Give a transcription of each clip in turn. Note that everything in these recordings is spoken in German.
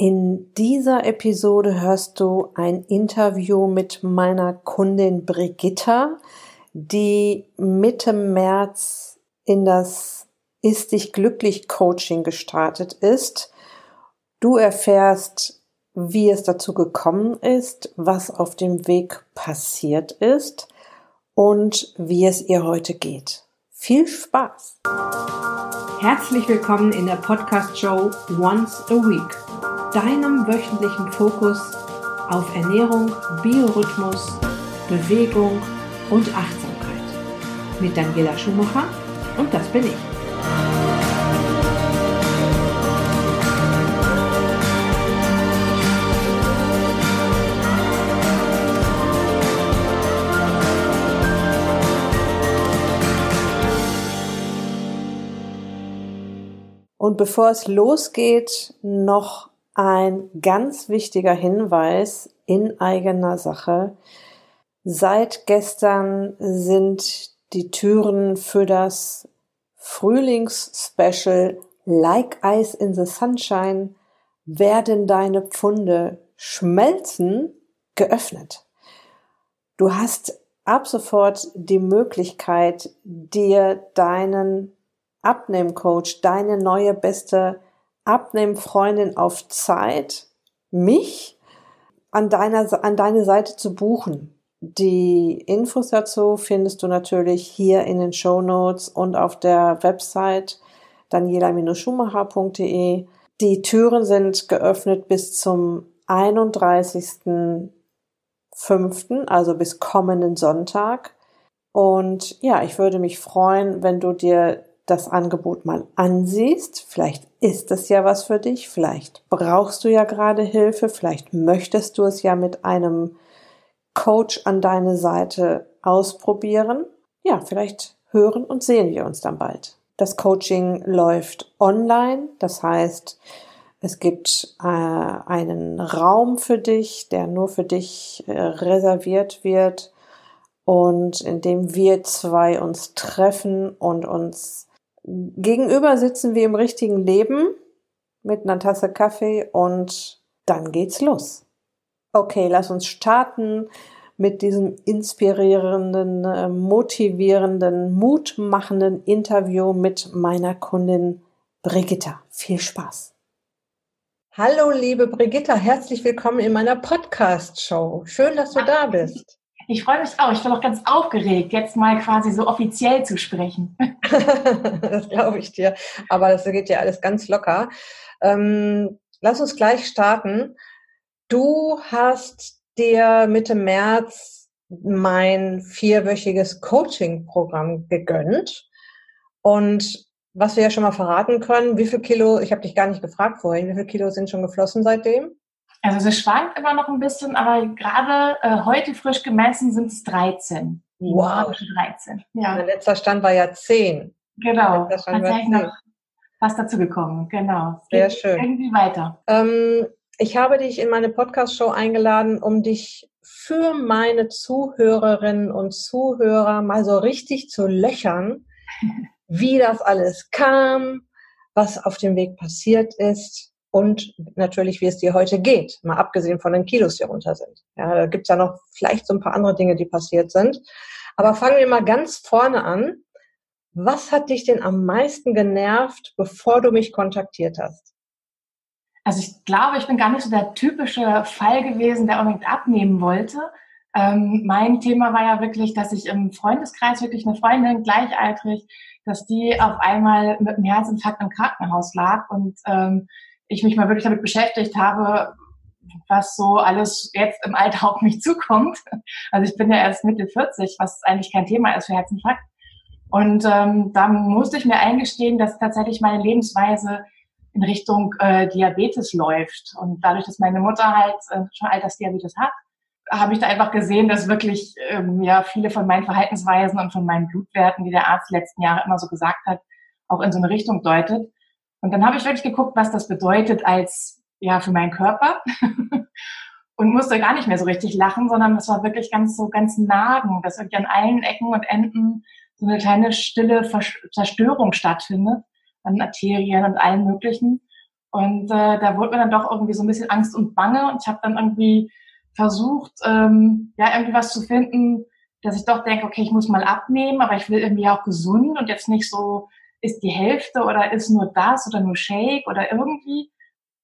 In dieser Episode hörst du ein Interview mit meiner Kundin Brigitta, die Mitte März in das Ist dich glücklich Coaching gestartet ist. Du erfährst, wie es dazu gekommen ist, was auf dem Weg passiert ist und wie es ihr heute geht. Viel Spaß! Herzlich willkommen in der Podcast-Show Once a Week deinem wöchentlichen Fokus auf Ernährung, Biorhythmus, Bewegung und Achtsamkeit. Mit Daniela Schumacher und das bin ich. Und bevor es losgeht, noch ein ganz wichtiger Hinweis in eigener Sache. Seit gestern sind die Türen für das Frühlingsspecial Like Ice in the Sunshine werden deine Pfunde schmelzen geöffnet. Du hast ab sofort die Möglichkeit, dir deinen Abnehmcoach, deine neue beste Abnehmfreundin auf Zeit, mich an deiner, an deine Seite zu buchen. Die Infos dazu findest du natürlich hier in den Show Notes und auf der Website daniela-schumacher.de. Die Türen sind geöffnet bis zum 31.05., also bis kommenden Sonntag. Und ja, ich würde mich freuen, wenn du dir das Angebot mal ansiehst. Vielleicht ist es ja was für dich, vielleicht brauchst du ja gerade Hilfe, vielleicht möchtest du es ja mit einem Coach an deine Seite ausprobieren. Ja, vielleicht hören und sehen wir uns dann bald. Das Coaching läuft online, das heißt, es gibt äh, einen Raum für dich, der nur für dich äh, reserviert wird und in dem wir zwei uns treffen und uns Gegenüber sitzen wir im richtigen Leben mit einer Tasse Kaffee und dann geht's los. Okay, lass uns starten mit diesem inspirierenden, äh, motivierenden, mutmachenden Interview mit meiner Kundin Brigitta. Viel Spaß. Hallo, liebe Brigitta, herzlich willkommen in meiner Podcast-Show. Schön, dass du da bist. Ich freue mich auch. Ich bin auch ganz aufgeregt, jetzt mal quasi so offiziell zu sprechen. das glaube ich dir. Aber das geht ja alles ganz locker. Ähm, lass uns gleich starten. Du hast dir Mitte März mein vierwöchiges Coaching-Programm gegönnt. Und was wir ja schon mal verraten können, wie viel Kilo, ich habe dich gar nicht gefragt vorhin, wie viel Kilo sind schon geflossen seitdem? Also es schwankt immer noch ein bisschen, aber gerade äh, heute frisch gemessen sind es 13. Wow. 13. Ja. Mein letzter Stand war ja 10. Genau. Tatsächlich noch was dazu gekommen. Genau. Sehr schön. Irgendwie weiter. Ähm, ich habe dich in meine Podcast-Show eingeladen, um dich für meine Zuhörerinnen und Zuhörer mal so richtig zu löchern, wie das alles kam, was auf dem Weg passiert ist und natürlich, wie es dir heute geht, mal abgesehen von den Kilos, die runter sind. Ja, da gibt's ja noch vielleicht so ein paar andere Dinge, die passiert sind. Aber fangen wir mal ganz vorne an. Was hat dich denn am meisten genervt, bevor du mich kontaktiert hast? Also ich glaube, ich bin gar nicht so der typische Fall gewesen, der unbedingt abnehmen wollte. Ähm, mein Thema war ja wirklich, dass ich im Freundeskreis wirklich eine Freundin gleichaltrig, dass die auf einmal mit einem Herzinfarkt im Krankenhaus lag und ähm, ich mich mal wirklich damit beschäftigt habe, was so alles jetzt im Alter auf mich zukommt. Also ich bin ja erst Mitte 40, was eigentlich kein Thema ist für Herzinfarkt. Und ähm, da musste ich mir eingestehen, dass tatsächlich meine Lebensweise in Richtung äh, Diabetes läuft. Und dadurch, dass meine Mutter halt äh, schon Altersdiabetes hat, habe ich da einfach gesehen, dass wirklich ähm, ja viele von meinen Verhaltensweisen und von meinen Blutwerten, die der Arzt letzten Jahre immer so gesagt hat, auch in so eine Richtung deutet. Und dann habe ich wirklich geguckt, was das bedeutet als, ja, für meinen Körper. und musste gar nicht mehr so richtig lachen, sondern das war wirklich ganz so, ganz nagen, dass wirklich an allen Ecken und Enden so eine kleine stille Zerstörung stattfindet an Arterien und allen möglichen. Und äh, da wurde mir dann doch irgendwie so ein bisschen Angst und Bange und ich habe dann irgendwie versucht, ähm, ja, irgendwie was zu finden, dass ich doch denke, okay, ich muss mal abnehmen, aber ich will irgendwie auch gesund und jetzt nicht so, ist die Hälfte oder ist nur das oder nur Shake oder irgendwie.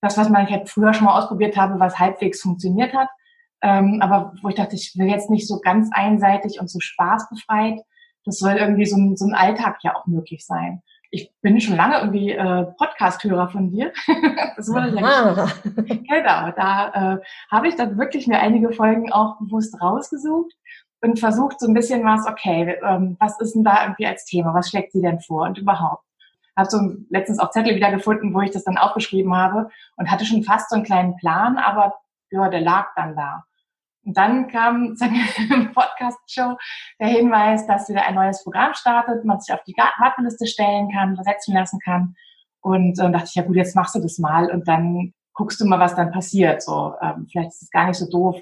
Das, was man halt früher schon mal ausprobiert habe, was halbwegs funktioniert hat. Ähm, aber wo ich dachte, ich will jetzt nicht so ganz einseitig und so spaßbefreit. Das soll irgendwie so ein, so ein Alltag ja auch möglich sein. Ich bin schon lange irgendwie äh, Podcast-Hörer von dir. das wurde ja Genau, da äh, habe ich dann wirklich mir einige Folgen auch bewusst rausgesucht und versucht so ein bisschen was, okay, ähm, was ist denn da irgendwie als Thema? Was schlägt sie denn vor und überhaupt? Habe so letztens auch Zettel wieder gefunden, wo ich das dann aufgeschrieben habe und hatte schon fast so einen kleinen Plan, aber ja, der lag dann da. Und dann kam im Podcast-Show der Hinweis, dass wieder ein neues Programm startet, man sich auf die Warteliste stellen kann, versetzen lassen kann. Und dann dachte ich, ja gut, jetzt machst du das mal und dann guckst du mal, was dann passiert. So, ähm, vielleicht ist es gar nicht so doof,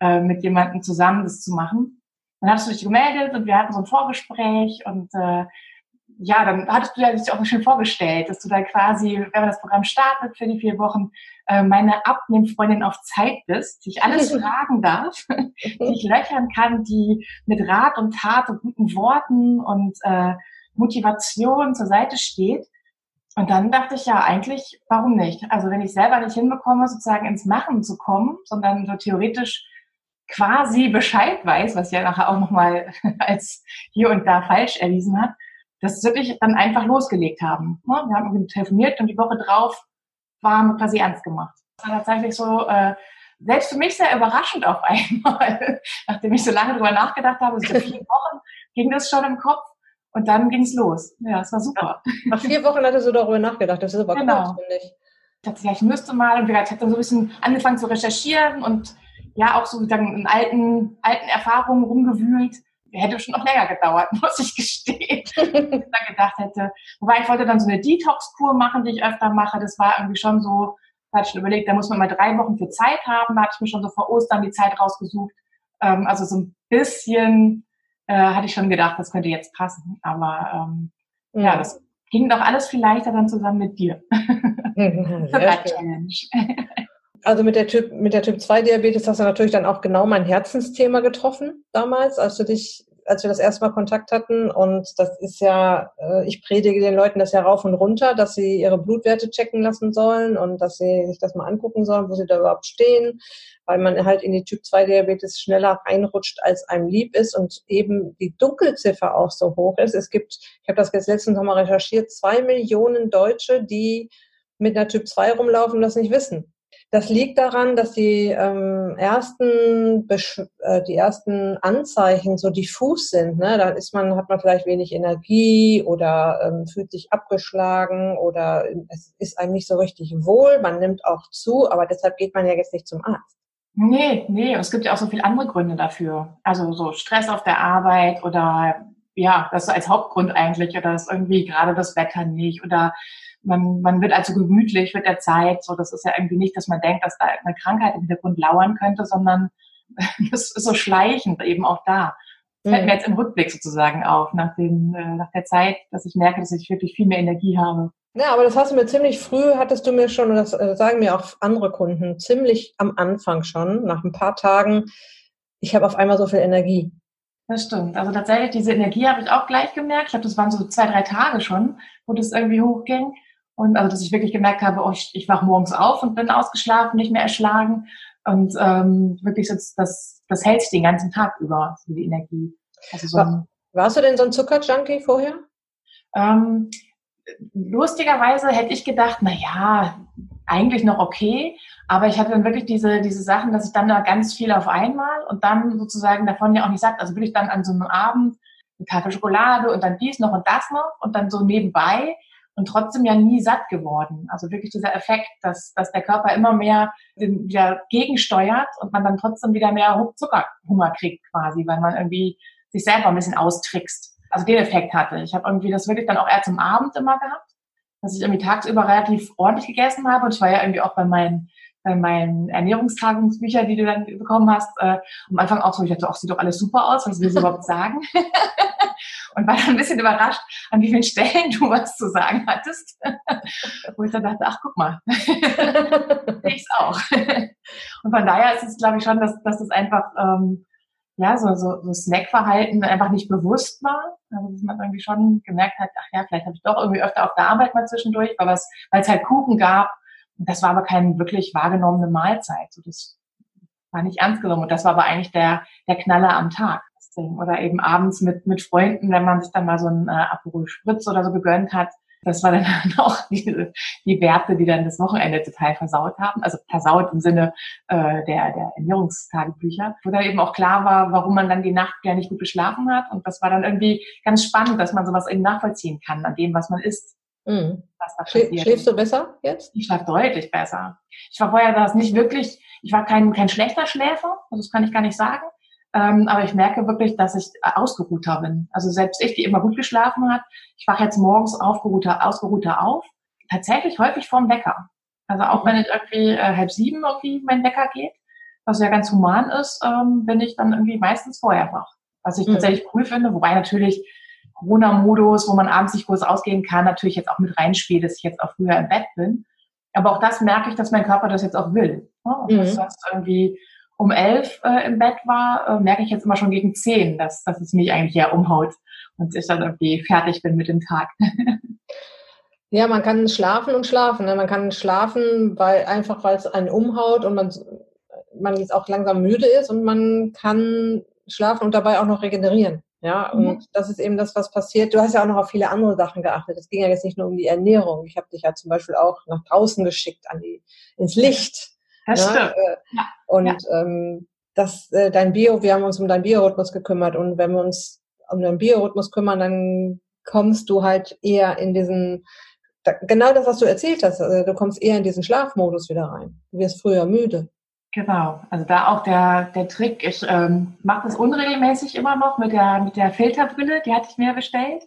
äh, mit jemandem zusammen das zu machen. Dann hattest du dich gemeldet und wir hatten so ein Vorgespräch und äh, ja, dann hattest du ja dich auch schön vorgestellt, dass du da quasi, wenn man das Programm startet für die vier Wochen, äh, meine Abnehmfreundin auf Zeit bist, die ich alles fragen darf, die ich löchern kann, die mit Rat und Tat und guten Worten und äh, Motivation zur Seite steht. Und dann dachte ich ja eigentlich, warum nicht? Also wenn ich selber nicht hinbekomme, sozusagen ins Machen zu kommen, sondern so theoretisch quasi Bescheid weiß, was ja nachher auch nochmal als hier und da falsch erwiesen hat, das wirklich dann einfach losgelegt haben. Ne? Wir haben telefoniert und die Woche drauf waren quasi ernst gemacht. Das war tatsächlich so, äh, selbst für mich sehr überraschend auf einmal, nachdem ich so lange drüber nachgedacht habe, so vier Wochen ging das schon im Kopf und dann ging es los. Ja, es war super. Nach vier Wochen hattest du darüber nachgedacht, das ist aber genau. kurz, finde ich. Ich dachte, ja, ich müsste mal, und ich habe dann so ein bisschen angefangen zu recherchieren und ja auch so dann in alten, alten Erfahrungen rumgewühlt. Hätte schon noch länger gedauert, muss ich gestehen. ich dann gedacht hätte. Wobei ich wollte dann so eine Detox-Kur machen, die ich öfter mache. Das war irgendwie schon so, da hatte ich schon überlegt, da muss man mal drei Wochen für Zeit haben. Da hatte ich mir schon so vor Ostern die Zeit rausgesucht. Ähm, also so ein bisschen äh, hatte ich schon gedacht, das könnte jetzt passen. Aber ähm, ja. ja, das ging doch alles viel leichter dann zusammen mit dir. Super Challenge also mit der Typ, mit der Typ 2 Diabetes hast du natürlich dann auch genau mein Herzensthema getroffen damals, als du dich, als wir das erste Mal Kontakt hatten. Und das ist ja, äh, ich predige den Leuten das ja rauf und runter, dass sie ihre Blutwerte checken lassen sollen und dass sie sich das mal angucken sollen, wo sie da überhaupt stehen, weil man halt in die Typ 2 Diabetes schneller reinrutscht, als einem lieb ist und eben die Dunkelziffer auch so hoch ist. Es gibt, ich habe das jetzt letzten Sommer recherchiert, zwei Millionen Deutsche, die mit einer Typ 2 rumlaufen und das nicht wissen. Das liegt daran, dass die ähm, ersten Besch äh, die ersten Anzeichen so diffus sind. Ne? Dann ist man hat man vielleicht wenig Energie oder ähm, fühlt sich abgeschlagen oder es ist einem nicht so richtig wohl. Man nimmt auch zu, aber deshalb geht man ja jetzt nicht zum Arzt. Nee, nee, es gibt ja auch so viele andere Gründe dafür. Also so Stress auf der Arbeit oder ja, das so als Hauptgrund eigentlich oder das irgendwie gerade das Wetter nicht oder man, man wird also gemütlich mit der Zeit. So, das ist ja irgendwie nicht, dass man denkt, dass da eine Krankheit im Hintergrund lauern könnte, sondern das ist so schleichend eben auch da. Das fällt mhm. mir jetzt im Rückblick sozusagen auf, nach, dem, äh, nach der Zeit, dass ich merke, dass ich wirklich viel mehr Energie habe. Ja, aber das hast du mir ziemlich früh, hattest du mir schon, und das äh, sagen mir auch andere Kunden, ziemlich am Anfang schon, nach ein paar Tagen, ich habe auf einmal so viel Energie. Das stimmt. Also tatsächlich, diese Energie habe ich auch gleich gemerkt. Ich glaube, das waren so zwei, drei Tage schon, wo das irgendwie hochging. Und also, dass ich wirklich gemerkt habe, oh, ich, ich wach morgens auf und bin ausgeschlafen, nicht mehr erschlagen. Und ähm, wirklich so, das, das hält sich den ganzen Tag über, so die Energie. Also so War, warst du denn so ein Zuckerjunkie vorher? Ähm, lustigerweise hätte ich gedacht, na ja, eigentlich noch okay, aber ich hatte dann wirklich diese, diese Sachen, dass ich dann da ganz viel auf einmal und dann sozusagen davon ja auch nicht satt, also wirklich dann an so einem Abend eine Tafel Schokolade und dann dies noch und das noch und dann so nebenbei und trotzdem ja nie satt geworden. Also wirklich dieser Effekt, dass, dass der Körper immer mehr wieder gegensteuert und man dann trotzdem wieder mehr Zuckerhunger kriegt quasi, weil man irgendwie sich selber ein bisschen austrickst. Also den Effekt hatte. Ich habe irgendwie das wirklich dann auch eher zum Abend immer gehabt, dass ich irgendwie tagsüber relativ ordentlich gegessen habe und ich war ja irgendwie auch bei meinen bei meinen Ernährungstagungsbücher, die du dann bekommen hast, äh, am Anfang auch so, ich dachte, ach, sieht doch alles super aus, was will sie überhaupt sagen? und war dann ein bisschen überrascht, an wie vielen Stellen du was zu sagen hattest. Wo ich dann dachte, ach, guck mal, ich auch. und von daher ist es, glaube ich, schon, dass, dass das einfach, ähm, ja, so, so, so Snackverhalten einfach nicht bewusst war. Also, dass man irgendwie schon gemerkt hat, ach ja, vielleicht habe ich doch irgendwie öfter auf der Arbeit mal zwischendurch, weil es halt Kuchen gab. Das war aber keine wirklich wahrgenommene Mahlzeit. So, das war nicht ernst genommen. Und das war aber eigentlich der, der Knaller am Tag. Oder eben abends mit, mit Freunden, wenn man sich dann mal so einen äh, Aperol Spritz oder so gegönnt hat. Das war dann auch die, die Werte, die dann das Wochenende total versaut haben. Also versaut im Sinne äh, der, der Ernährungstagebücher, wo dann eben auch klar war, warum man dann die Nacht gar nicht gut geschlafen hat. Und das war dann irgendwie ganz spannend, dass man sowas eben nachvollziehen kann an dem, was man isst. Mhm. Schläfst du besser jetzt? Ich schlafe deutlich besser. Ich war vorher das nicht wirklich, ich war kein, kein schlechter Schläfer, also das kann ich gar nicht sagen. Ähm, aber ich merke wirklich, dass ich ausgeruhter bin. Also selbst ich, die immer gut geschlafen hat, ich wache jetzt morgens aufgeruhter, ausgeruhter auf. Tatsächlich häufig vorm Wecker. Also auch wenn es irgendwie äh, halb sieben irgendwie mein Wecker geht, was ja ganz human ist, ähm, bin ich dann irgendwie meistens vorher wach. Was ich mhm. tatsächlich cool finde, wobei natürlich Corona-Modus, wo man abends nicht groß ausgehen kann, natürlich jetzt auch mit reinspielt, dass ich jetzt auch früher im Bett bin. Aber auch das merke ich, dass mein Körper das jetzt auch will. Oh, mhm. Das heißt irgendwie um elf äh, im Bett war, äh, merke ich jetzt immer schon gegen zehn, dass, dass es mich eigentlich eher umhaut und ich dann irgendwie fertig bin mit dem Tag. ja, man kann schlafen und schlafen. Ne? Man kann schlafen, weil einfach weil es einen umhaut und man, man jetzt auch langsam müde ist und man kann schlafen und dabei auch noch regenerieren. Ja, und mhm. das ist eben das, was passiert. Du hast ja auch noch auf viele andere Sachen geachtet. Es ging ja jetzt nicht nur um die Ernährung. Ich habe dich ja zum Beispiel auch nach draußen geschickt, an die, ins Licht. Das ne? stimmt. Äh, ja. Und ja. Ähm, das, äh, dein Bio, wir haben uns um deinen Biorhythmus gekümmert und wenn wir uns um deinen Biorhythmus kümmern, dann kommst du halt eher in diesen, da, genau das, was du erzählt hast, also du kommst eher in diesen Schlafmodus wieder rein. Du wirst früher müde. Genau, also da auch der, der Trick. Ich ähm, mache das unregelmäßig immer noch mit der, mit der Filterbrille, die hatte ich mir bestellt.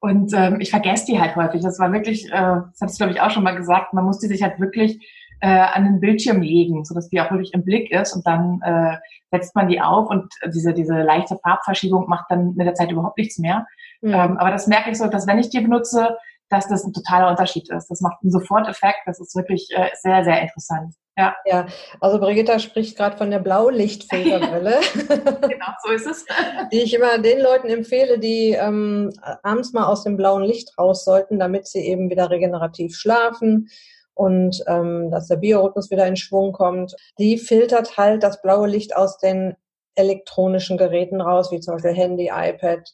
Und ähm, ich vergesse die halt häufig. Das war wirklich, äh, das habe ich glaube ich auch schon mal gesagt, man muss die sich halt wirklich äh, an den Bildschirm legen, so dass die auch wirklich im Blick ist und dann äh, setzt man die auf und diese, diese leichte Farbverschiebung macht dann mit der Zeit überhaupt nichts mehr. Mhm. Ähm, aber das merke ich so, dass wenn ich die benutze, dass das ein totaler Unterschied ist. Das macht einen Soforteffekt. Das ist wirklich äh, sehr, sehr interessant. Ja. ja, also Brigitta spricht gerade von der Blaulichtfilterbrille. genau, so ist es. die ich immer den Leuten empfehle, die ähm, abends mal aus dem blauen Licht raus sollten, damit sie eben wieder regenerativ schlafen und ähm, dass der Biorhythmus wieder in Schwung kommt. Die filtert halt das blaue Licht aus den elektronischen Geräten raus, wie zum Beispiel Handy, iPad,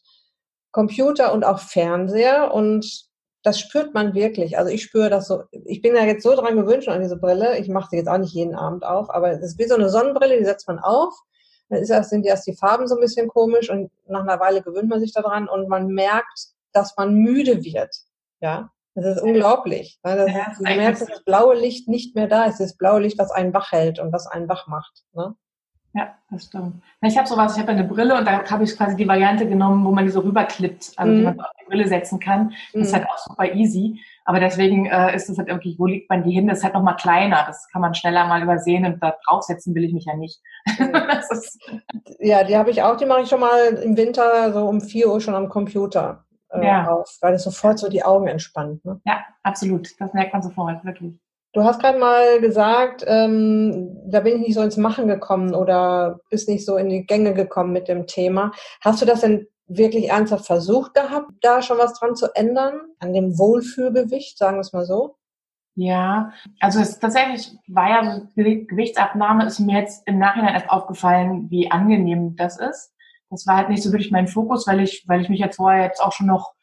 Computer und auch Fernseher. Und das spürt man wirklich. Also ich spüre das so. Ich bin ja jetzt so dran gewöhnt schon an diese Brille. Ich mache sie jetzt auch nicht jeden Abend auf, aber es ist wie so eine Sonnenbrille, die setzt man auf. Dann ist erst, sind erst die Farben so ein bisschen komisch und nach einer Weile gewöhnt man sich daran und man merkt, dass man müde wird. Ja, das ist unglaublich. Weil das, ja, du merkst, dass das blaue Licht nicht mehr da ist. Das blaue Licht, was einen wach hält und was einen wach macht. Ne? Ja, das stimmt. Ich habe sowas, ich habe eine Brille und da habe ich quasi die Variante genommen, wo man die so rüberklippt, also mm. die man auf die Brille setzen kann. Das mm. ist mhm. halt auch super easy. Aber deswegen äh, ist es halt irgendwie, wo liegt man die hin? Das ist halt nochmal kleiner. Das kann man schneller mal übersehen und da draufsetzen will ich mich ja nicht. Mhm. ja, die habe ich auch, die mache ich schon mal im Winter so um 4 Uhr schon am Computer äh, ja. auf, weil es sofort so die Augen entspannt. Ne? Ja, absolut. Das merkt man sofort, wirklich. Du hast gerade mal gesagt, ähm, da bin ich nicht so ins Machen gekommen oder bist nicht so in die Gänge gekommen mit dem Thema. Hast du das denn wirklich ernsthaft versucht gehabt, da schon was dran zu ändern? An dem Wohlfühlgewicht, sagen wir es mal so? Ja, also es tatsächlich war ja die Gewichtsabnahme ist mir jetzt im Nachhinein erst aufgefallen, wie angenehm das ist. Das war halt nicht so wirklich mein Fokus, weil ich, weil ich mich jetzt vorher jetzt auch schon noch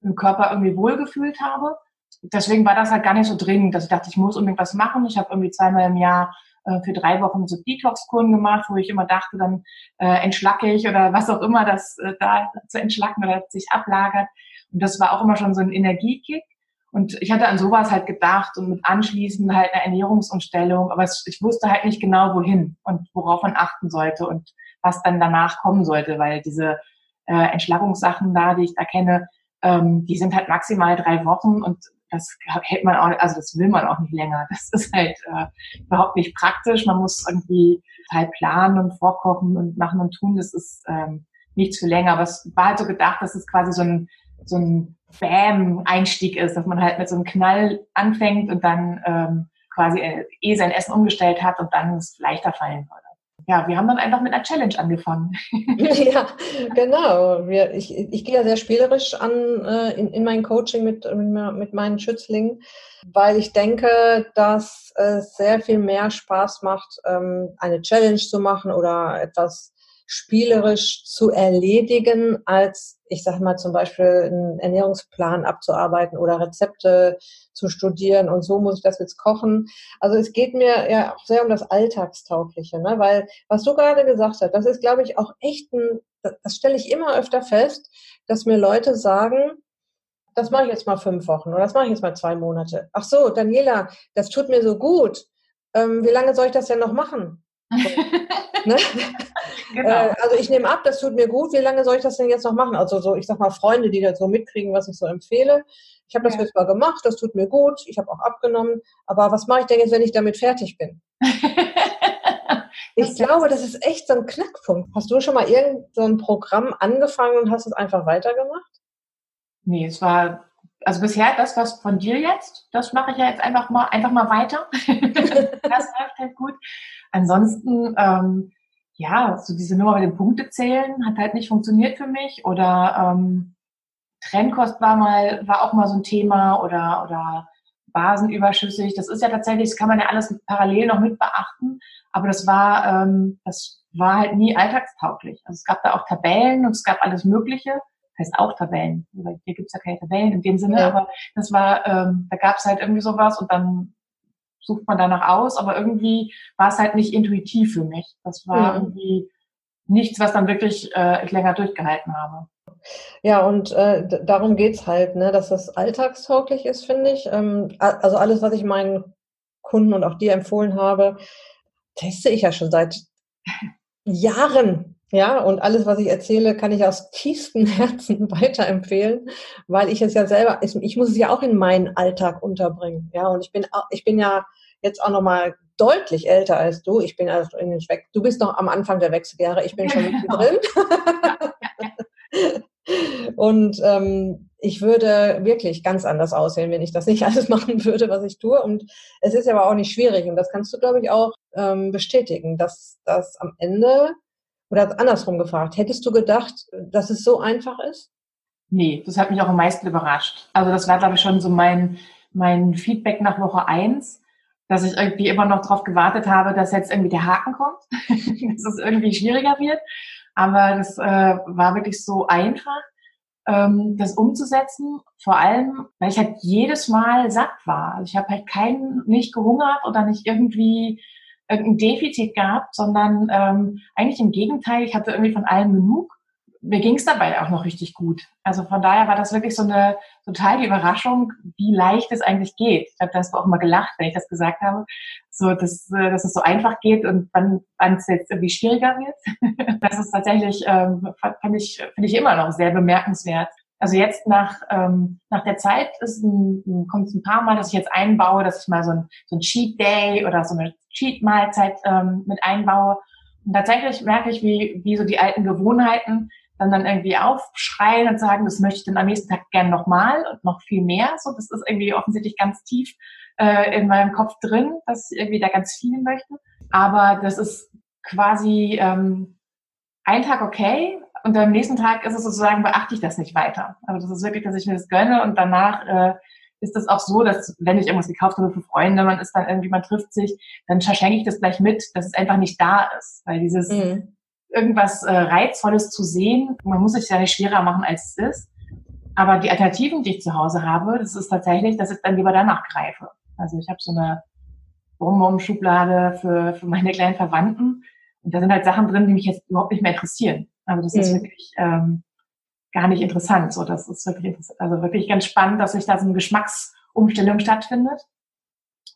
im Körper irgendwie wohlgefühlt habe deswegen war das halt gar nicht so dringend, dass ich dachte, ich muss unbedingt was machen. Ich habe irgendwie zweimal im Jahr äh, für drei Wochen so Detox-Kuren gemacht, wo ich immer dachte, dann äh, entschlacke ich oder was auch immer das äh, da zu entschlacken oder sich ablagert. Und das war auch immer schon so ein Energiekick. Und ich hatte an sowas halt gedacht und mit anschließend halt eine Ernährungsumstellung, aber es, ich wusste halt nicht genau wohin und worauf man achten sollte und was dann danach kommen sollte, weil diese äh, Entschlackungssachen da, die ich da kenne, ähm, die sind halt maximal drei Wochen und das hält man auch, also das will man auch nicht länger. Das ist halt äh, überhaupt nicht praktisch. Man muss irgendwie halt planen und vorkochen und machen und tun. Das ist ähm, nichts für länger. Aber es war halt so gedacht, dass es quasi so ein so ein Bam-Einstieg ist, dass man halt mit so einem Knall anfängt und dann ähm, quasi äh, eh sein Essen umgestellt hat und dann es leichter fallen würde ja, wir haben dann einfach mit einer Challenge angefangen. ja, genau. Wir, ich, ich gehe ja sehr spielerisch an äh, in, in mein Coaching mit, mit meinen Schützlingen, weil ich denke, dass es sehr viel mehr Spaß macht, ähm, eine Challenge zu machen oder etwas spielerisch zu erledigen, als ich sage mal zum Beispiel einen Ernährungsplan abzuarbeiten oder Rezepte zu studieren und so muss ich das jetzt kochen. Also es geht mir ja auch sehr um das Alltagstaugliche, ne? weil was du gerade gesagt hast, das ist glaube ich auch echt ein, das stelle ich immer öfter fest, dass mir Leute sagen, das mache ich jetzt mal fünf Wochen oder das mache ich jetzt mal zwei Monate. Ach so, Daniela, das tut mir so gut. Ähm, wie lange soll ich das denn noch machen? Ne? Genau. Äh, also ich nehme ab, das tut mir gut. Wie lange soll ich das denn jetzt noch machen? Also so, ich sag mal, Freunde, die das so mitkriegen, was ich so empfehle. Ich habe das ja. jetzt mal gemacht, das tut mir gut, ich habe auch abgenommen. Aber was mache ich denn jetzt, wenn ich damit fertig bin? ich glaube, das ist echt so ein Knackpunkt. Hast du schon mal irgendein so Programm angefangen und hast es einfach weitergemacht? Nee, es war also bisher das, was von dir jetzt, das mache ich ja jetzt einfach mal einfach mal weiter. das läuft halt gut. Ansonsten ähm, ja, so diese Nummer mit den Punktezählen hat halt nicht funktioniert für mich oder ähm, Trennkost war mal, war auch mal so ein Thema oder, oder Basenüberschüssig. Das ist ja tatsächlich, das kann man ja alles parallel noch mit beachten, aber das war, ähm, das war halt nie alltagstauglich. Also es gab da auch Tabellen und es gab alles Mögliche. Das heißt auch Tabellen. Hier gibt's ja keine Tabellen in dem Sinne, ja. aber das war, ähm, da gab's halt irgendwie sowas und dann sucht man danach aus, aber irgendwie war es halt nicht intuitiv für mich. Das war mhm. irgendwie nichts, was dann wirklich äh, ich länger durchgehalten habe. Ja, und äh, darum geht's halt, ne, dass das alltagstauglich ist, finde ich. Ähm, also alles, was ich meinen Kunden und auch dir empfohlen habe, teste ich ja schon seit Jahren. Ja, und alles, was ich erzähle, kann ich aus tiefstem Herzen weiterempfehlen, weil ich es ja selber, ich muss es ja auch in meinen Alltag unterbringen. Ja, und ich bin, ich bin ja jetzt auch nochmal deutlich älter als du. Ich bin also in den Schweck. Du bist noch am Anfang der Wechseljahre, ich bin schon mittendrin. und ähm, ich würde wirklich ganz anders aussehen, wenn ich das nicht alles machen würde, was ich tue. Und es ist aber auch nicht schwierig. Und das kannst du, glaube ich, auch ähm, bestätigen, dass das am Ende, oder andersrum gefragt, hättest du gedacht, dass es so einfach ist? Nee, das hat mich auch am meisten überrascht. Also das war, glaube ich, schon so mein, mein Feedback nach Woche eins dass ich irgendwie immer noch darauf gewartet habe, dass jetzt irgendwie der Haken kommt, dass es irgendwie schwieriger wird. Aber das äh, war wirklich so einfach, ähm, das umzusetzen. Vor allem, weil ich halt jedes Mal satt war. Also ich habe halt keinen nicht gehungert oder nicht irgendwie irgendein Defizit gehabt, sondern ähm, eigentlich im Gegenteil, ich hatte irgendwie von allem genug mir ging es dabei auch noch richtig gut. Also von daher war das wirklich so eine total die Überraschung, wie leicht es eigentlich geht. Ich glaube, da hast du auch mal gelacht, wenn ich das gesagt habe. So, dass, äh, dass es so einfach geht und wann, wann es jetzt irgendwie schwieriger wird. das ist tatsächlich, ähm, finde ich, finde ich immer noch sehr bemerkenswert. Also jetzt nach, ähm, nach der Zeit ist ein, kommt es ein paar Mal, dass ich jetzt einbaue, dass ich mal so ein, so ein Cheat Day oder so eine Cheat Mahlzeit ähm, mit einbaue. Und tatsächlich merke ich, wie, wie so die alten Gewohnheiten dann dann irgendwie aufschreien und sagen, das möchte ich dann am nächsten Tag gern nochmal und noch viel mehr. So, das ist irgendwie offensichtlich ganz tief äh, in meinem Kopf drin, dass ich irgendwie da ganz viel möchte. Aber das ist quasi ähm, ein Tag okay und am nächsten Tag ist es sozusagen, beachte ich das nicht weiter. Also das ist wirklich, dass ich mir das gönne und danach äh, ist das auch so, dass wenn ich irgendwas gekauft habe für Freunde, man ist dann irgendwie, man trifft sich, dann verschenke ich das gleich mit, dass es einfach nicht da ist. Weil dieses, mhm irgendwas äh, Reizvolles zu sehen. Man muss es ja nicht schwerer machen, als es ist. Aber die Alternativen, die ich zu Hause habe, das ist tatsächlich, dass ich dann lieber danach greife. Also ich habe so eine Bonbon-Schublade für, für meine kleinen Verwandten. Und da sind halt Sachen drin, die mich jetzt überhaupt nicht mehr interessieren. Also das mhm. ist wirklich ähm, gar nicht interessant. So, das ist wirklich. Also wirklich ganz spannend, dass sich da so eine Geschmacksumstellung stattfindet.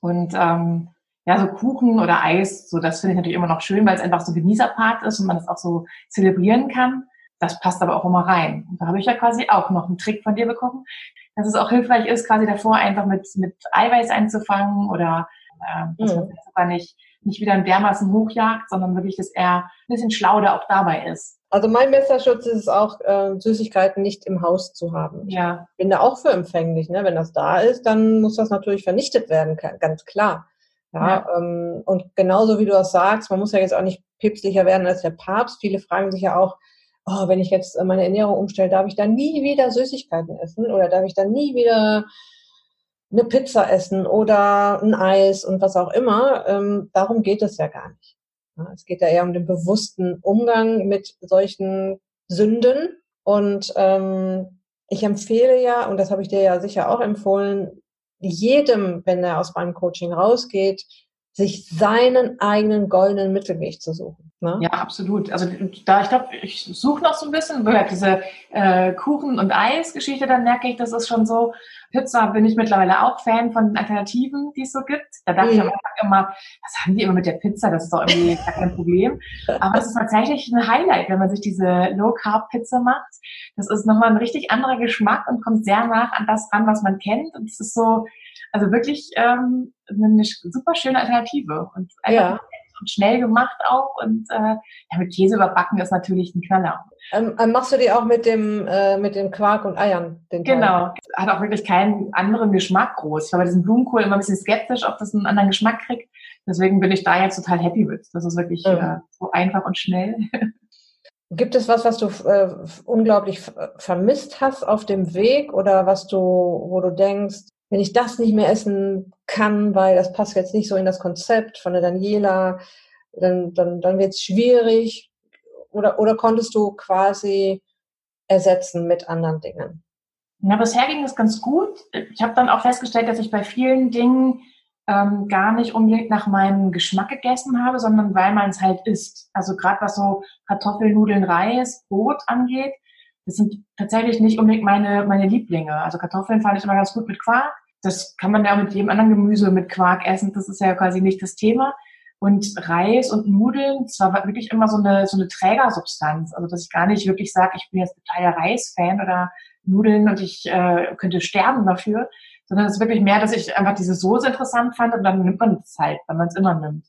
Und ähm, ja, so Kuchen oder Eis, so das finde ich natürlich immer noch schön, weil es einfach so Genießerpart ist und man das auch so zelebrieren kann. Das passt aber auch immer rein. Und da habe ich ja quasi auch noch einen Trick von dir bekommen. dass es auch hilfreich ist, quasi davor einfach mit, mit Eiweiß einzufangen oder äh, dass man mhm. sogar nicht, nicht wieder ein dermaßen hochjagt, sondern wirklich, dass er ein bisschen schlau da auch dabei ist. Also mein bester Schutz ist es auch, äh, Süßigkeiten nicht im Haus zu haben. Ja. Ich bin da auch für empfänglich. Ne? Wenn das da ist, dann muss das natürlich vernichtet werden, ganz klar. Ja, ja. Ähm, und genauso wie du das sagst, man muss ja jetzt auch nicht päpstlicher werden als der Papst. Viele fragen sich ja auch, oh, wenn ich jetzt meine Ernährung umstelle, darf ich dann nie wieder Süßigkeiten essen oder darf ich dann nie wieder eine Pizza essen oder ein Eis und was auch immer. Ähm, darum geht es ja gar nicht. Es geht ja eher um den bewussten Umgang mit solchen Sünden. Und ähm, ich empfehle ja, und das habe ich dir ja sicher auch empfohlen, jedem, wenn er aus meinem Coaching rausgeht, sich seinen eigenen goldenen Mittelweg zu suchen. Ne? Ja, absolut. Also da ich glaube, ich suche noch so ein bisschen, weil diese äh, Kuchen- und Eis-Geschichte, dann merke ich, das ist schon so. Pizza bin ich mittlerweile auch Fan von Alternativen, die es so gibt. Da dachte mhm. ich am Anfang immer, was haben die immer mit der Pizza? Das ist doch irgendwie gar kein Problem. Aber es ist tatsächlich ein Highlight, wenn man sich diese Low-Carb-Pizza macht. Das ist nochmal ein richtig anderer Geschmack und kommt sehr nach an das ran, was man kennt. Und es ist so, also wirklich ähm, eine super schöne Alternative und einfach ja. und schnell gemacht auch und äh, ja, mit Käse überbacken ist natürlich ein Knaller. Ähm, ähm, machst du die auch mit dem äh, mit dem Quark und Eiern? genau, hat auch wirklich keinen anderen Geschmack groß. Ich war bei diesem Blumenkohl immer ein bisschen skeptisch, ob das einen anderen Geschmack kriegt. Deswegen bin ich da jetzt total happy mit. Das ist wirklich mhm. äh, so einfach und schnell. Gibt es was, was du äh, unglaublich vermisst hast auf dem Weg oder was du, wo du denkst, wenn ich das nicht mehr essen kann, weil das passt jetzt nicht so in das Konzept von der Daniela, dann, dann, dann wird es schwierig. Oder, oder konntest du quasi ersetzen mit anderen Dingen? Ja, bisher ging es ganz gut. Ich habe dann auch festgestellt, dass ich bei vielen Dingen ähm, gar nicht unbedingt nach meinem Geschmack gegessen habe, sondern weil man es halt isst. Also gerade was so Kartoffeln, Nudeln, Reis, Brot angeht, das sind tatsächlich nicht unbedingt meine, meine Lieblinge. Also Kartoffeln fand ich immer ganz gut mit Quark das kann man ja mit jedem anderen Gemüse mit Quark essen. Das ist ja quasi nicht das Thema. Und Reis und Nudeln, das war wirklich immer so eine, so eine Trägersubstanz. Also, dass ich gar nicht wirklich sage, ich bin jetzt totaler Reis-Fan oder Nudeln und ich äh, könnte sterben dafür, sondern es ist wirklich mehr, dass ich einfach diese Soße interessant fand und dann nimmt man es halt, wenn man es immer nimmt.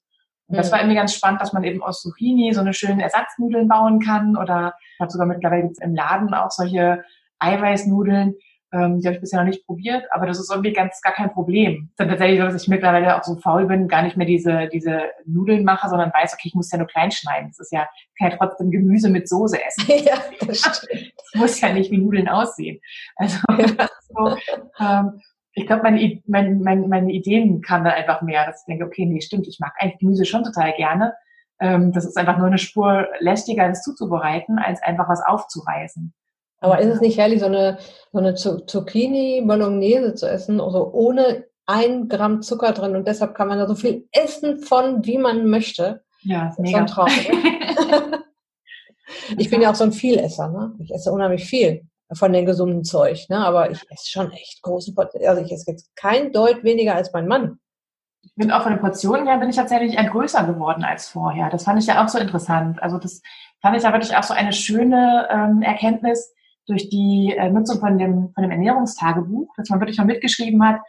Und das mhm. war irgendwie ganz spannend, dass man eben aus Zucchini so eine schöne Ersatznudeln bauen kann oder ich habe sogar mittlerweile im Laden auch solche Eiweißnudeln, ähm, die habe ich bisher noch nicht probiert, aber das ist irgendwie ganz gar kein Problem. Dann tatsächlich so, dass ich mittlerweile auch so faul bin, gar nicht mehr diese, diese Nudeln mache, sondern weiß, okay, ich muss ja nur klein schneiden. Das ist ja, kann ja trotzdem Gemüse mit Soße essen. Ja, das, stimmt. das muss ja nicht wie Nudeln aussehen. Also ja. so, ähm, ich glaube, meine, meine, meine, meine Ideen kamen dann einfach mehr, dass ich denke, okay, nee, stimmt, ich mag eigentlich Gemüse schon total gerne. Ähm, das ist einfach nur eine Spur lästiger, das zuzubereiten, als einfach was aufzureißen. Aber ist es nicht herrlich, so eine, so eine Zucchini Bolognese zu essen, also ohne ein Gramm Zucker drin und deshalb kann man da so viel essen von, wie man möchte. Ja, ist mega. So ich bin ja auch so ein Vielesser, ne? Ich esse unheimlich viel von den gesunden Zeug, ne? Aber ich esse schon echt große Portionen. Also ich esse jetzt kein Deut weniger als mein Mann. Ich bin auch von den Portionen her bin ich tatsächlich eher größer geworden als vorher. Das fand ich ja auch so interessant. Also das fand ich ja wirklich auch so eine schöne ähm, Erkenntnis, durch die äh, Nutzung von dem, von dem Ernährungstagebuch, dass man wirklich mal mitgeschrieben hat,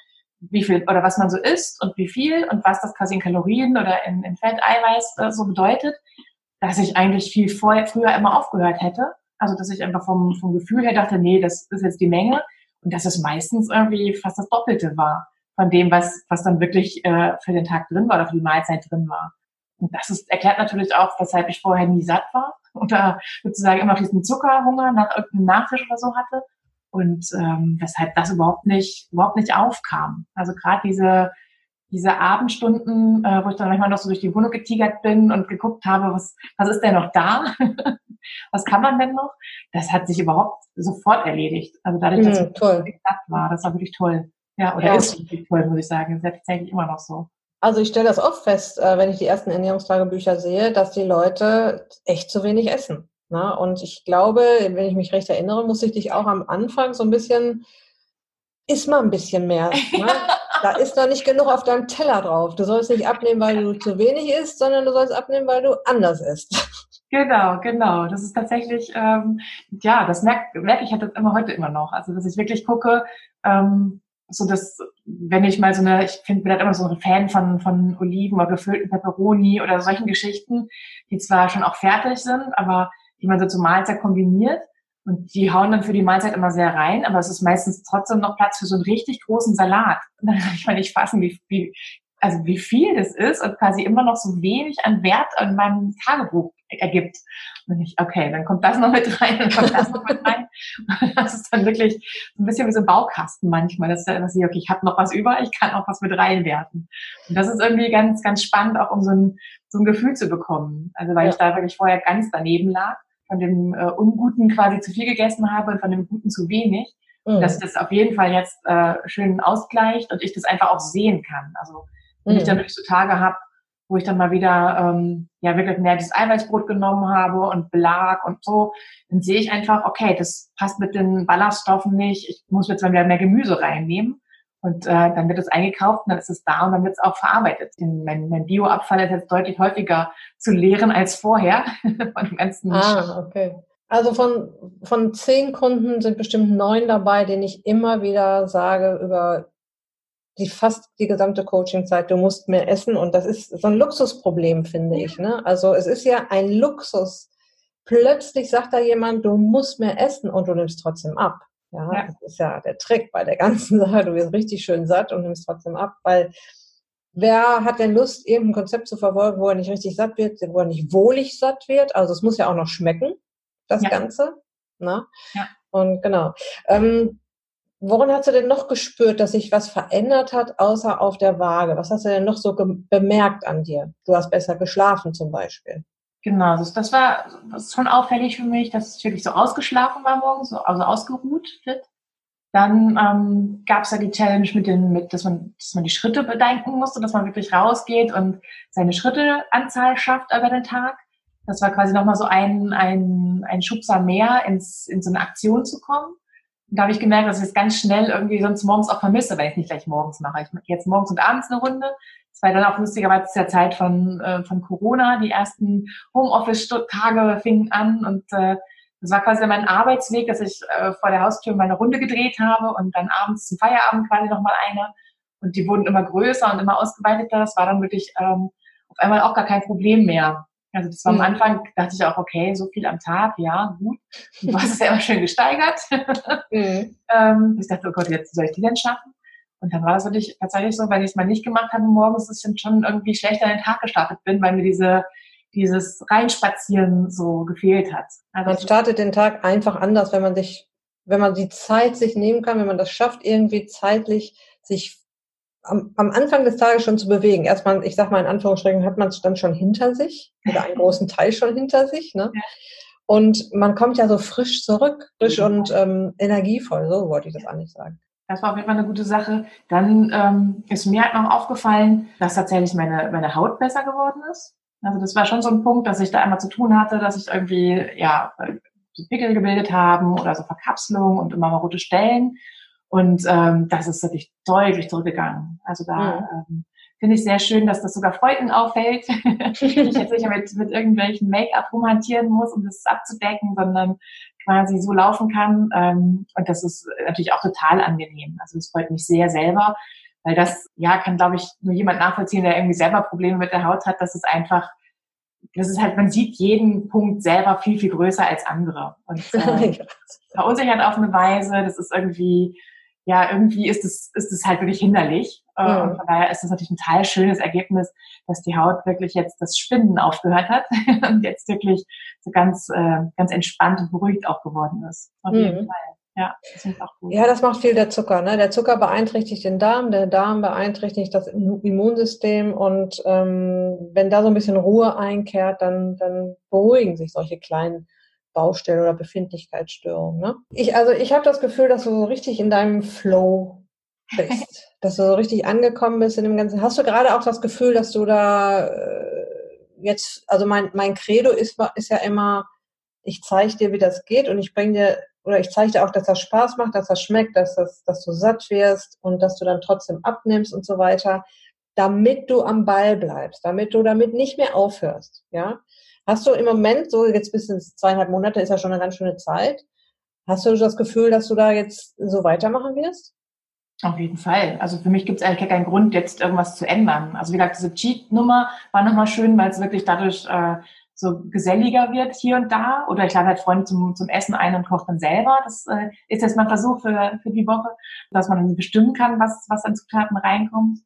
wie viel oder was man so isst und wie viel und was das quasi in Kalorien oder in, in Fett, Eiweiß äh, so bedeutet, dass ich eigentlich viel vorher, früher immer aufgehört hätte. Also dass ich einfach vom, vom Gefühl her dachte, nee, das ist jetzt die Menge und dass es meistens irgendwie fast das Doppelte war von dem, was, was dann wirklich äh, für den Tag drin war oder für die Mahlzeit drin war. Und das ist, erklärt natürlich auch, weshalb ich vorher nie satt war oder sozusagen immer diesen Zuckerhunger nach irgendeinem Nachtisch oder so hatte und ähm, weshalb das überhaupt nicht überhaupt nicht aufkam. Also gerade diese diese Abendstunden, äh, wo ich dann manchmal noch so durch die Wohnung getigert bin und geguckt habe, was was ist denn noch da? was kann man denn noch? Das hat sich überhaupt sofort erledigt. Also dadurch, dass mm, ich toll. satt war, das war wirklich toll. Ja, oder ja. ist wirklich toll, muss ich sagen. Das ist ja tatsächlich immer noch so. Also ich stelle das oft fest, äh, wenn ich die ersten Ernährungstagebücher sehe, dass die Leute echt zu wenig essen. Ne? Und ich glaube, wenn ich mich recht erinnere, muss ich dich auch am Anfang so ein bisschen, iss mal ein bisschen mehr. Ne? da ist noch nicht genug auf deinem Teller drauf. Du sollst nicht abnehmen, weil du zu wenig isst, sondern du sollst abnehmen, weil du anders isst. Genau, genau. Das ist tatsächlich, ähm, ja, das merke merk ich halt immer heute immer noch. Also, dass ich wirklich gucke, ähm, so dass, wenn ich mal so eine, ich finde, bin halt immer so ein Fan von, von Oliven oder gefüllten Peperoni oder solchen Geschichten, die zwar schon auch fertig sind, aber die man so zur Mahlzeit kombiniert. Und die hauen dann für die Mahlzeit immer sehr rein, aber es ist meistens trotzdem noch Platz für so einen richtig großen Salat. Und dann kann ich mal nicht fassen, wie, wie, also wie viel das ist und quasi immer noch so wenig an Wert an meinem Tagebuch ergibt. Und ich, okay, dann kommt das noch mit rein, dann kommt das noch mit rein. Und das ist dann wirklich so ein bisschen wie so ein Baukasten manchmal, dass, dass ich, okay, ich habe noch was über, ich kann auch was mit reinwerfen. Und das ist irgendwie ganz, ganz spannend, auch um so ein, so ein Gefühl zu bekommen. Also weil ja. ich da wirklich vorher ganz daneben lag, von dem äh, Unguten quasi zu viel gegessen habe und von dem Guten zu wenig. Mhm. Dass das auf jeden Fall jetzt äh, schön ausgleicht und ich das einfach auch sehen kann. Also wenn mhm. ich dann wirklich so Tage habe, wo ich dann mal wieder ähm, ja wirklich mehr das Eiweißbrot genommen habe und Belag und so, dann sehe ich einfach, okay, das passt mit den Ballaststoffen nicht, ich muss jetzt mal wieder mehr Gemüse reinnehmen. Und äh, dann wird es eingekauft und dann ist es da und dann wird es auch verarbeitet. mein, mein Bioabfall ist jetzt deutlich häufiger zu leeren als vorher von dem ganzen Ah, okay. Also von, von zehn Kunden sind bestimmt neun dabei, denen ich immer wieder sage über die fast die gesamte Coachingzeit, du musst mehr essen und das ist so ein Luxusproblem, finde ich. Ne? Also es ist ja ein Luxus. Plötzlich sagt da jemand, du musst mehr essen und du nimmst trotzdem ab. Ja, ja. das ist ja der Trick bei der ganzen Sache. Du wirst richtig schön satt und nimmst trotzdem ab, weil wer hat denn Lust, irgendein Konzept zu verfolgen, wo er nicht richtig satt wird, wo er nicht wohlig satt wird? Also es muss ja auch noch schmecken, das ja. Ganze. Ne? Ja. Und genau. Ähm, Woran hast du denn noch gespürt, dass sich was verändert hat, außer auf der Waage? Was hast du denn noch so bemerkt an dir? Du hast besser geschlafen zum Beispiel. Genau, das, das war schon auffällig für mich, dass ich wirklich so ausgeschlafen war morgens, so, also ausgeruht fit. Dann ähm, gab es ja die Challenge mit den, mit, dass man, dass man die Schritte bedenken musste, dass man wirklich rausgeht und seine Schritteanzahl schafft über den Tag. Das war quasi nochmal so ein, ein, ein Schubser mehr, ins, in so eine Aktion zu kommen. Und da habe ich gemerkt, dass ich es ganz schnell irgendwie sonst morgens auch vermisse, weil ich es nicht gleich morgens mache. Ich mache jetzt morgens und abends eine Runde. Es war dann auch lustigerweise zur Zeit von, äh, von Corona. Die ersten Homeoffice-Tage fingen an und äh, das war quasi mein Arbeitsweg, dass ich äh, vor der Haustür meine Runde gedreht habe und dann abends zum Feierabend quasi nochmal eine. Und die wurden immer größer und immer ausgeweiteter. Das war dann wirklich ähm, auf einmal auch gar kein Problem mehr. Also das war am mhm. Anfang, dachte ich auch, okay, so viel am Tag, ja, gut. Du hast es ja immer schön gesteigert. mhm. ähm, ich dachte, oh Gott, jetzt soll ich die denn schaffen? Und dann war das wirklich tatsächlich so, wenn ich es mal nicht gemacht habe morgens, dass ich schon irgendwie schlechter in den Tag gestartet bin, weil mir diese dieses Reinspazieren so gefehlt hat. Also man startet den Tag einfach anders, wenn man sich, wenn man die Zeit sich nehmen kann, wenn man das schafft, irgendwie zeitlich sich am, am Anfang des Tages schon zu bewegen. Erstmal, ich sag mal in Anführungsstrichen, hat man es dann schon hinter sich oder einen großen Teil schon hinter sich. Ne? Ja. Und man kommt ja so frisch zurück, frisch ja. und ähm, energievoll, so wollte ich das eigentlich sagen. Das war auf jeden Fall eine gute Sache. Dann ähm, ist mir halt noch aufgefallen, dass tatsächlich meine, meine Haut besser geworden ist. Also das war schon so ein Punkt, dass ich da einmal zu tun hatte, dass ich irgendwie, ja, so Pickel gebildet haben oder so Verkapselung und immer mal rote Stellen. Und ähm, das ist wirklich deutlich zurückgegangen. Also da mhm. ähm, finde ich sehr schön, dass das sogar Freunden auffällt. ich jetzt nicht mit, mit irgendwelchen Make-up rumhantieren muss, um das abzudecken, sondern quasi so laufen kann. Ähm, und das ist natürlich auch total angenehm. Also es freut mich sehr selber, weil das, ja, kann, glaube ich, nur jemand nachvollziehen, der irgendwie selber Probleme mit der Haut hat. Das ist einfach, das ist halt, man sieht jeden Punkt selber viel, viel größer als andere. Und äh, verunsichert auf eine Weise. Das ist irgendwie, ja, irgendwie ist es, ist es halt wirklich hinderlich. Äh, ja. Und von daher ist es natürlich ein total schönes Ergebnis, dass die Haut wirklich jetzt das Spinnen aufgehört hat und jetzt wirklich so ganz, äh, ganz entspannt und beruhigt auch geworden ist. Auf mhm. jeden Fall. Ja, das ist auch gut. Ja, das macht viel der Zucker. Ne? Der Zucker beeinträchtigt den Darm, der Darm beeinträchtigt das Immunsystem und ähm, wenn da so ein bisschen Ruhe einkehrt, dann, dann beruhigen sich solche kleinen Baustelle oder Befindlichkeitsstörung. Ne? Ich, also ich habe das Gefühl, dass du so richtig in deinem Flow bist, dass du so richtig angekommen bist in dem Ganzen. Hast du gerade auch das Gefühl, dass du da äh, jetzt, also mein, mein Credo ist, ist ja immer, ich zeige dir, wie das geht und ich bringe dir, oder ich zeige dir auch, dass das Spaß macht, dass das schmeckt, dass, das, dass du satt wirst und dass du dann trotzdem abnimmst und so weiter, damit du am Ball bleibst, damit du damit nicht mehr aufhörst, ja. Hast du im Moment, so jetzt bis ins zweieinhalb Monate, ist ja schon eine ganz schöne Zeit, hast du das Gefühl, dass du da jetzt so weitermachen wirst? Auf jeden Fall. Also für mich gibt es eigentlich keinen Grund, jetzt irgendwas zu ändern. Also wie gesagt, diese Cheat-Nummer war nochmal schön, weil es wirklich dadurch äh, so geselliger wird hier und da. Oder ich lade halt Freunde zum, zum Essen ein und koche dann selber. Das äh, ist jetzt mein Versuch für, für die Woche, dass man bestimmen kann, was, was an Zutaten reinkommt.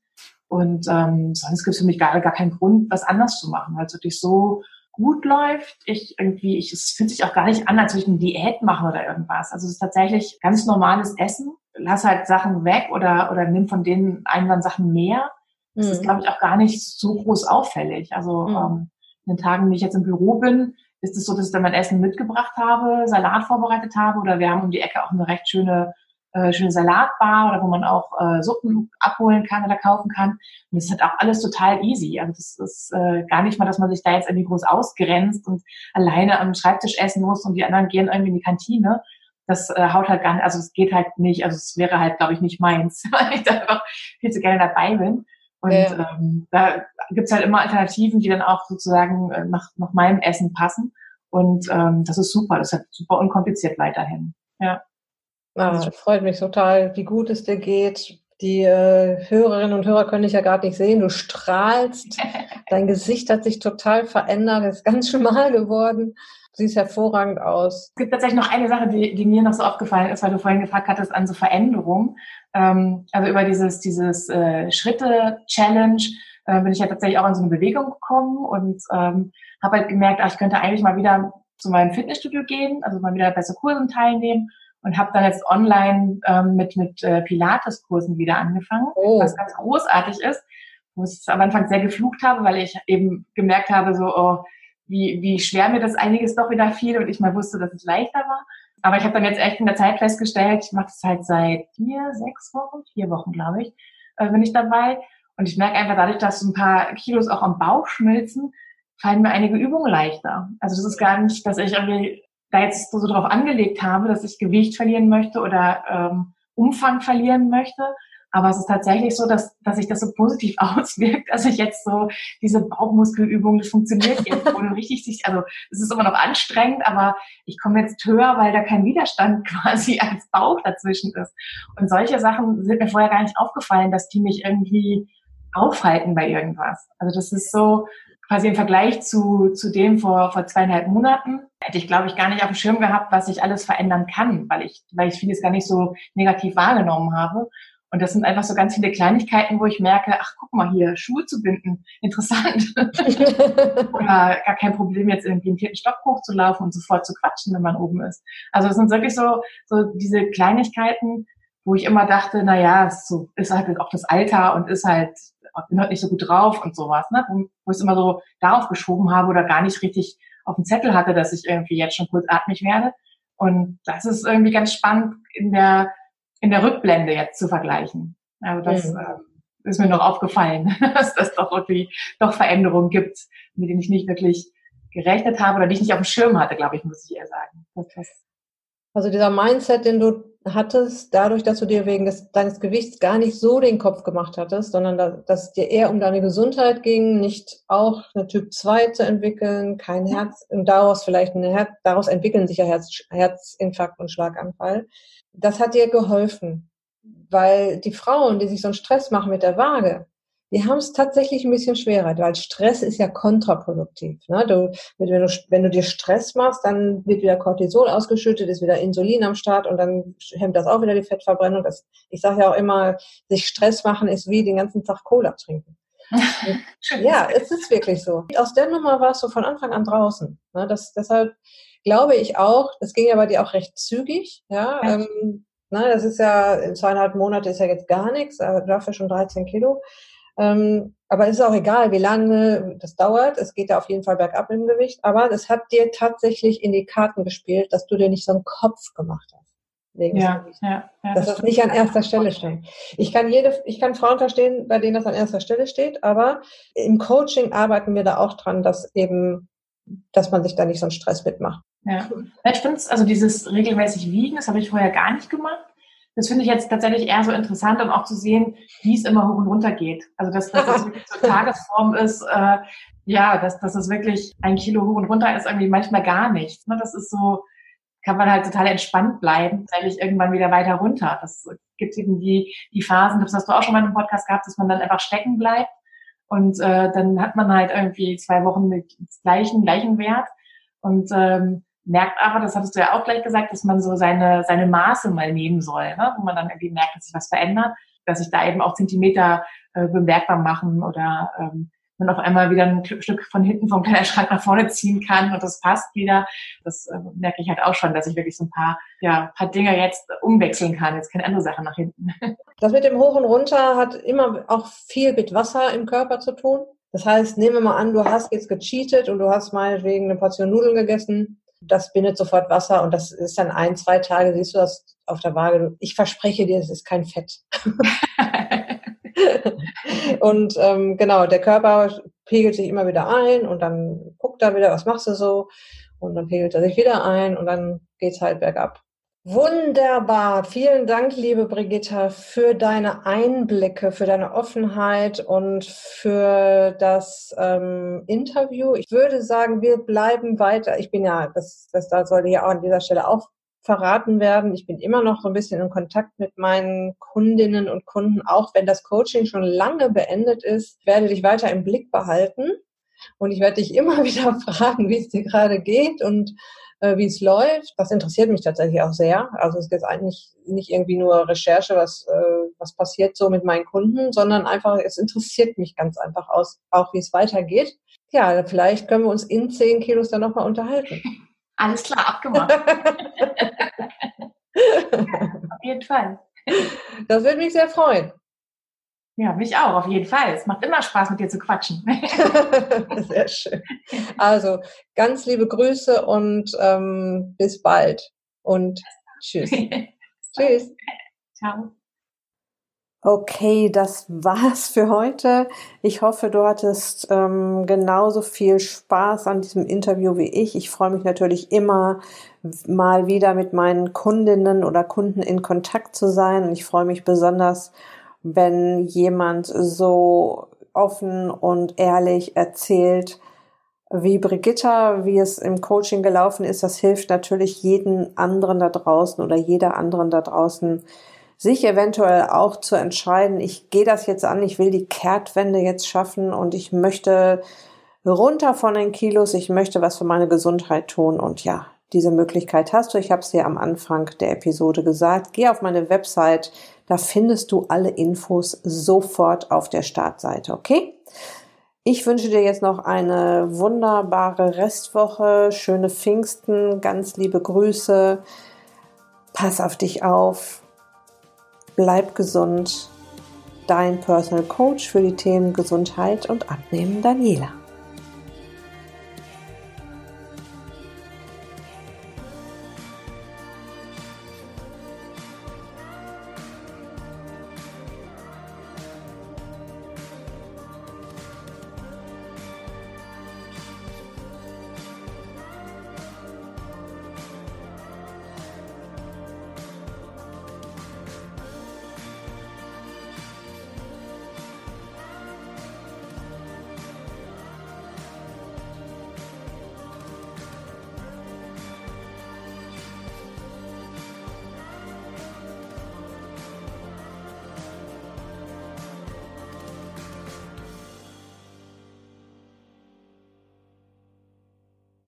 Und ähm, sonst gibt es für mich gar, gar keinen Grund, was anders zu machen, weil es wirklich so gut läuft. Ich irgendwie, ich, es fühlt sich auch gar nicht an, als würde ich eine Diät machen oder irgendwas. Also es ist tatsächlich ganz normales Essen. Lass halt Sachen weg oder, oder nimm von denen einen dann Sachen mehr. Das mhm. ist, glaube ich, auch gar nicht so groß auffällig. Also mhm. ähm, in den Tagen, die ich jetzt im Büro bin, ist es so, dass ich dann mein Essen mitgebracht habe, Salat vorbereitet habe oder wir haben um die Ecke auch eine recht schöne äh, schöne Salatbar oder wo man auch äh, Suppen abholen kann oder kaufen kann. Und das ist halt auch alles total easy. Also das ist äh, gar nicht mal, dass man sich da jetzt irgendwie groß ausgrenzt und alleine am Schreibtisch essen muss und die anderen gehen irgendwie in die Kantine. Das äh, haut halt gar nicht, also es geht halt nicht, also es wäre halt, glaube ich, nicht meins, weil ich da einfach viel zu gerne dabei bin. Und ja. ähm, da gibt's halt immer Alternativen, die dann auch sozusagen äh, nach, nach meinem Essen passen. Und ähm, das ist super, das ist halt super unkompliziert weiterhin. Ja. Ah, freut mich total, wie gut es dir geht. Die äh, Hörerinnen und Hörer können dich ja gerade nicht sehen. Du strahlst. Dein Gesicht hat sich total verändert, ist ganz schmal geworden. Du siehst hervorragend aus. Es gibt tatsächlich noch eine Sache, die, die mir noch so aufgefallen ist, weil du vorhin gefragt hattest an so Veränderungen. Ähm, also über dieses, dieses äh, Schritte-Challenge äh, bin ich ja tatsächlich auch in so eine Bewegung gekommen und ähm, habe halt gemerkt, ach, ich könnte eigentlich mal wieder zu meinem Fitnessstudio gehen, also mal wieder bei so Kursen teilnehmen und habe dann jetzt online ähm, mit, mit äh, Pilates-Kursen wieder angefangen, oh. was ganz großartig ist, wo ich am Anfang sehr geflucht habe, weil ich eben gemerkt habe, so, oh, wie, wie schwer mir das einiges doch wieder fiel und ich mal wusste, dass es leichter war. Aber ich habe dann jetzt echt in der Zeit festgestellt, ich mache das halt seit vier, sechs Wochen, vier Wochen, glaube ich, äh, bin ich dabei. Und ich merke einfach dadurch, dass ein paar Kilos auch am Bauch schmilzen, fallen mir einige Übungen leichter. Also das ist gar nicht, dass ich irgendwie da jetzt so drauf angelegt habe, dass ich Gewicht verlieren möchte oder ähm, Umfang verlieren möchte. Aber es ist tatsächlich so, dass, dass sich das so positiv auswirkt, dass ich jetzt so diese Bauchmuskelübung, das funktioniert jetzt ohne richtig sich, also es ist immer noch anstrengend, aber ich komme jetzt höher, weil da kein Widerstand quasi als Bauch dazwischen ist. Und solche Sachen sind mir vorher gar nicht aufgefallen, dass die mich irgendwie aufhalten bei irgendwas. Also das ist so, quasi im Vergleich zu, zu dem vor, vor zweieinhalb Monaten hätte ich, glaube ich, gar nicht auf dem Schirm gehabt, was ich alles verändern kann, weil ich, weil ich vieles gar nicht so negativ wahrgenommen habe. Und das sind einfach so ganz viele Kleinigkeiten, wo ich merke, ach, guck mal hier, Schuhe zu binden, interessant. Oder gar kein Problem, jetzt irgendwie den vierten Stock hochzulaufen und sofort zu quatschen, wenn man oben ist. Also es sind wirklich so, so diese Kleinigkeiten, wo ich immer dachte, na ja, so ist halt auch das Alter und ist halt bin heute nicht so gut drauf und sowas, ne? wo, ich es immer so darauf geschoben habe oder gar nicht richtig auf dem Zettel hatte, dass ich irgendwie jetzt schon kurzatmig werde. Und das ist irgendwie ganz spannend in der, in der Rückblende jetzt zu vergleichen. Also das mhm. äh, ist mir noch aufgefallen, dass das doch irgendwie doch Veränderungen gibt, mit denen ich nicht wirklich gerechnet habe oder die ich nicht auf dem Schirm hatte, glaube ich, muss ich eher sagen. Also dieser Mindset, den du hattest, dadurch, dass du dir wegen des, deines Gewichts gar nicht so den Kopf gemacht hattest, sondern da, dass es dir eher um deine Gesundheit ging, nicht auch eine Typ 2 zu entwickeln, kein Herz, und daraus vielleicht eine Herz, daraus entwickeln sich ja Herz, Herzinfarkt und Schlaganfall. Das hat dir geholfen, weil die Frauen, die sich so einen Stress machen mit der Waage, die haben es tatsächlich ein bisschen schwerer, weil Stress ist ja kontraproduktiv. Ne? Du, wenn, du, wenn du dir Stress machst, dann wird wieder Cortisol ausgeschüttet, ist wieder Insulin am Start und dann hemmt das auch wieder die Fettverbrennung. Das, ich sage ja auch immer, sich Stress machen ist wie den ganzen Tag Cola trinken. ja, es ist wirklich so. Aus der Nummer warst du von Anfang an draußen. Ne? Das, deshalb glaube ich auch, das ging ja bei dir auch recht zügig. Ja, ja. Ähm, ne, das ist ja, in zweieinhalb Monate ist ja jetzt gar nichts, aber dafür schon 13 Kilo. Ähm, aber es ist auch egal, wie lange das dauert. Es geht ja auf jeden Fall bergab im Gewicht. Aber es hat dir tatsächlich in die Karten gespielt, dass du dir nicht so einen Kopf gemacht hast. Ja, ja, ja, dass das, das nicht an erster Stelle steht. Ich kann jede, ich kann Frauen verstehen, bei denen das an erster Stelle steht, aber im Coaching arbeiten wir da auch dran, dass eben, dass man sich da nicht so einen Stress mitmacht. Ja, ich finde es, also dieses regelmäßig Wiegen, das habe ich vorher gar nicht gemacht. Das finde ich jetzt tatsächlich eher so interessant, um auch zu sehen, wie es immer hoch und runter geht. Also dass, dass das wirklich so Tagesform ist, äh, ja, dass, dass es wirklich ein Kilo hoch und runter ist, irgendwie manchmal gar nichts. Ne? Das ist so, kann man halt total entspannt bleiben, tatsächlich irgendwann wieder weiter runter. Das gibt eben die, die Phasen, das hast du auch schon mal im Podcast gehabt, dass man dann einfach stecken bleibt und äh, dann hat man halt irgendwie zwei Wochen mit gleichen, gleichen Wert und ähm, merkt aber, das hattest du ja auch gleich gesagt, dass man so seine, seine Maße mal nehmen soll, ne? wo man dann irgendwie merkt, dass sich was verändert, dass sich da eben auch Zentimeter äh, bemerkbar machen oder ähm, man auf einmal wieder ein Stück von hinten vom Kleiderschrank nach vorne ziehen kann und das passt wieder. Das äh, merke ich halt auch schon, dass ich wirklich so ein paar, ja, paar Dinge jetzt umwechseln kann. Jetzt keine andere Sache nach hinten. Das mit dem Hoch und Runter hat immer auch viel mit Wasser im Körper zu tun. Das heißt, nehmen wir mal an, du hast jetzt gecheatet und du hast meinetwegen eine Portion Nudeln gegessen. Das bindet sofort Wasser und das ist dann ein, zwei Tage, siehst du das auf der Waage. Ich verspreche dir, es ist kein Fett. und ähm, genau, der Körper pegelt sich immer wieder ein und dann guckt er wieder, was machst du so? Und dann pegelt er sich wieder ein und dann geht's halt bergab. Wunderbar. Vielen Dank, liebe Brigitta, für deine Einblicke, für deine Offenheit und für das ähm, Interview. Ich würde sagen, wir bleiben weiter. Ich bin ja, das, das da sollte ja auch an dieser Stelle auch verraten werden. Ich bin immer noch so ein bisschen in Kontakt mit meinen Kundinnen und Kunden, auch wenn das Coaching schon lange beendet ist. Ich werde dich weiter im Blick behalten und ich werde dich immer wieder fragen, wie es dir gerade geht und äh, wie es läuft. Das interessiert mich tatsächlich auch sehr. Also es ist jetzt eigentlich nicht irgendwie nur Recherche, was, äh, was passiert so mit meinen Kunden, sondern einfach, es interessiert mich ganz einfach aus, auch wie es weitergeht. Ja, vielleicht können wir uns in zehn Kilos dann nochmal unterhalten. Alles klar, abgemacht. auf jeden Fall. Das würde mich sehr freuen. Ja, mich auch, auf jeden Fall. Es macht immer Spaß, mit dir zu quatschen. Sehr schön. Also, ganz liebe Grüße und ähm, bis bald. Und tschüss. tschüss. Ciao. Okay, das war's für heute. Ich hoffe, du hattest ähm, genauso viel Spaß an diesem Interview wie ich. Ich freue mich natürlich immer mal wieder mit meinen Kundinnen oder Kunden in Kontakt zu sein. Und ich freue mich besonders, wenn jemand so offen und ehrlich erzählt, wie Brigitta, wie es im Coaching gelaufen ist. Das hilft natürlich jeden anderen da draußen oder jeder anderen da draußen, sich eventuell auch zu entscheiden, ich gehe das jetzt an, ich will die Kehrtwende jetzt schaffen und ich möchte runter von den Kilos, ich möchte was für meine Gesundheit tun und ja, diese Möglichkeit hast du. Ich habe es dir am Anfang der Episode gesagt. Geh auf meine Website, da findest du alle Infos sofort auf der Startseite, okay? Ich wünsche dir jetzt noch eine wunderbare Restwoche, schöne Pfingsten, ganz liebe Grüße. Pass auf dich auf Bleib gesund. Dein Personal Coach für die Themen Gesundheit und Abnehmen, Daniela.